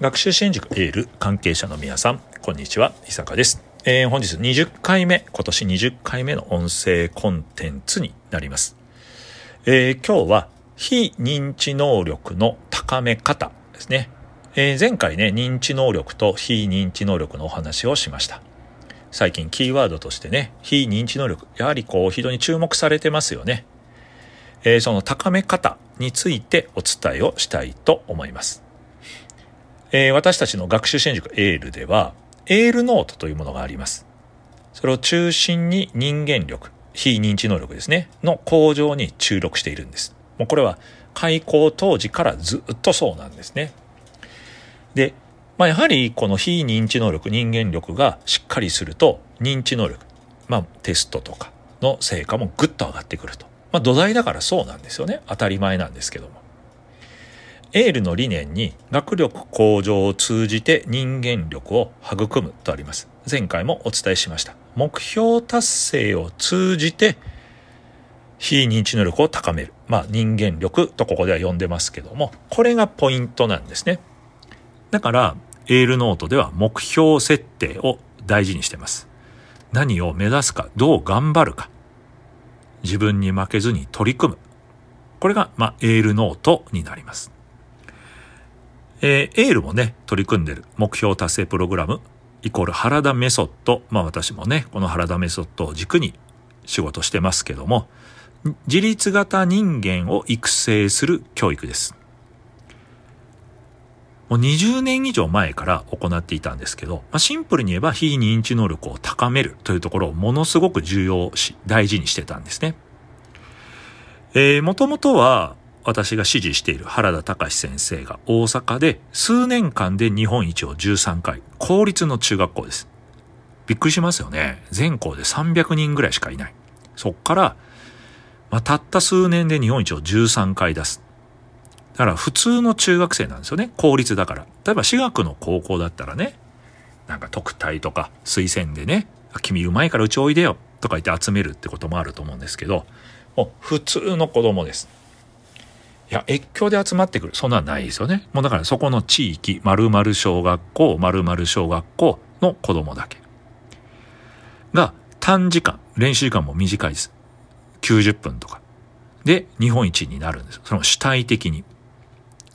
学習支援塾エール関係者の皆さん、こんにちは、伊坂です。えー、本日20回目、今年20回目の音声コンテンツになります。えー、今日は非認知能力の高め方ですね。えー、前回ね、認知能力と非認知能力のお話をしました。最近キーワードとしてね、非認知能力、やはりこう非常に注目されてますよね。えー、その高め方についてお伝えをしたいと思います。えー、私たちの学習支援塾エールでは、エールノートというものがあります。それを中心に人間力、非認知能力ですね、の向上に注力しているんです。もうこれは開校当時からずっとそうなんですね。で、まあ、やはりこの非認知能力、人間力がしっかりすると、認知能力、まあ、テストとかの成果もぐっと上がってくると。まあ、土台だからそうなんですよね。当たり前なんですけども。エールの理念に学力向上を通じて人間力を育むとあります。前回もお伝えしました。目標達成を通じて非認知能力を高める。まあ人間力とここでは呼んでますけども、これがポイントなんですね。だから、エールノートでは目標設定を大事にしてます。何を目指すか、どう頑張るか。自分に負けずに取り組む。これが、まあ、エールノートになります。えー、エールもね、取り組んでる目標達成プログラム、イコール原田メソッド。まあ私もね、この原田メソッドを軸に仕事してますけども、自立型人間を育成する教育です。もう20年以上前から行っていたんですけど、まあ、シンプルに言えば非認知能力を高めるというところをものすごく重要し、大事にしてたんですね。えー、もともとは私が指示している原田隆先生が大阪で数年間で日本一を13回、公立の中学校です。びっくりしますよね。全校で300人ぐらいしかいない。そっから、まあ、たった数年で日本一を13回出す。だから普通の中学生なんですよね。公立だから。例えば私学の高校だったらね、なんか特待とか推薦でね、君うまいからうちおいでよとか言って集めるってこともあると思うんですけど、もう普通の子供です。いや、越境で集まってくる。そんなはないですよね。もうだからそこの地域、〇〇小学校、〇〇小学校の子供だけ。が、短時間、練習時間も短いです。90分とか。で、日本一になるんですよ。その主体的に。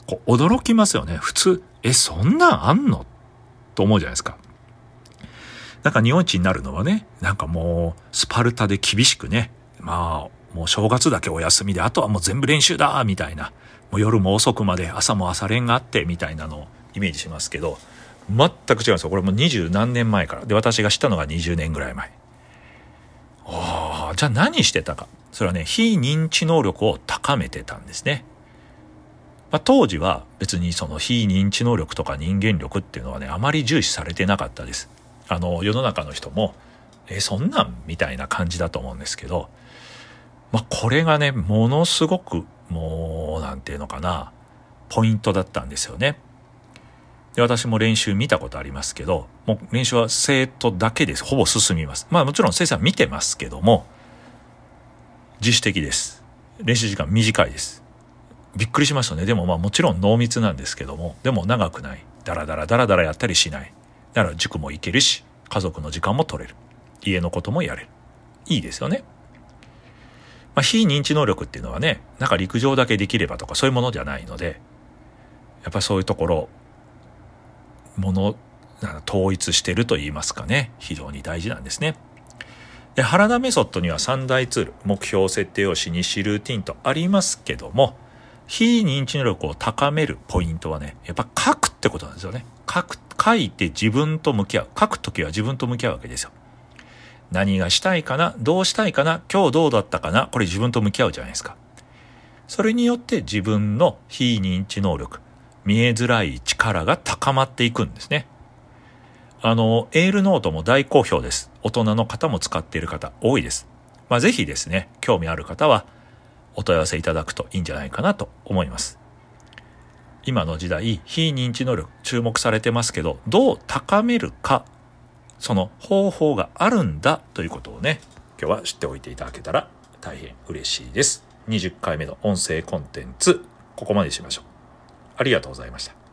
こう、驚きますよね。普通、え、そんなんあんの？と思うじゃないですか。なんか日本一になるのはね、なんかもう、スパルタで厳しくね、まあ、もう正月だけお休みで、あとはもう全部練習だみたいな。もう夜も遅くまで、朝も朝練があって、みたいなのをイメージしますけど、全く違うんですよ。これも二十何年前から。で、私が知ったのが20年ぐらい前。ああ、じゃあ何してたか。それはね、非認知能力を高めてたんですね。まあ、当時は別にその非認知能力とか人間力っていうのはね、あまり重視されてなかったです。あの、世の中の人も、え、そんなんみたいな感じだと思うんですけど、まあ、これがね、ものすごく、もう、なんていうのかな、ポイントだったんですよね。で、私も練習見たことありますけど、もう練習は生徒だけです。ほぼ進みます。まあもちろん先生は見てますけども、自主的です。練習時間短いです。びっくりしましたね。でもまあもちろん濃密なんですけども、でも長くない。ダラダラダラダラやったりしない。だから塾も行けるし、家族の時間も取れる。家のこともやれる。いいですよね。まあ、非認知能力っていうのはね、なんか陸上だけできればとかそういうものじゃないので、やっぱそういうところ、もの、統一してると言いますかね、非常に大事なんですね。で、原田メソッドには3大ツール、目標設定用紙、日誌ルーティンとありますけども、非認知能力を高めるポイントはね、やっぱ書くってことなんですよね。書く、書いて自分と向き合う。書くときは自分と向き合うわけですよ。何がしたいかな？どうしたいかな？今日どうだったかな？これ自分と向き合うじゃないですか。それによって自分の非認知能力、見えづらい力が高まっていくんですね。あの、エールノートも大好評です。大人の方も使っている方多いです。まあ、ぜひですね、興味ある方はお問い合わせいただくといいんじゃないかなと思います。今の時代、非認知能力注目されてますけど、どう高めるかその方法があるんだということをね、今日は知っておいていただけたら大変嬉しいです。20回目の音声コンテンツ、ここまでしましょう。ありがとうございました。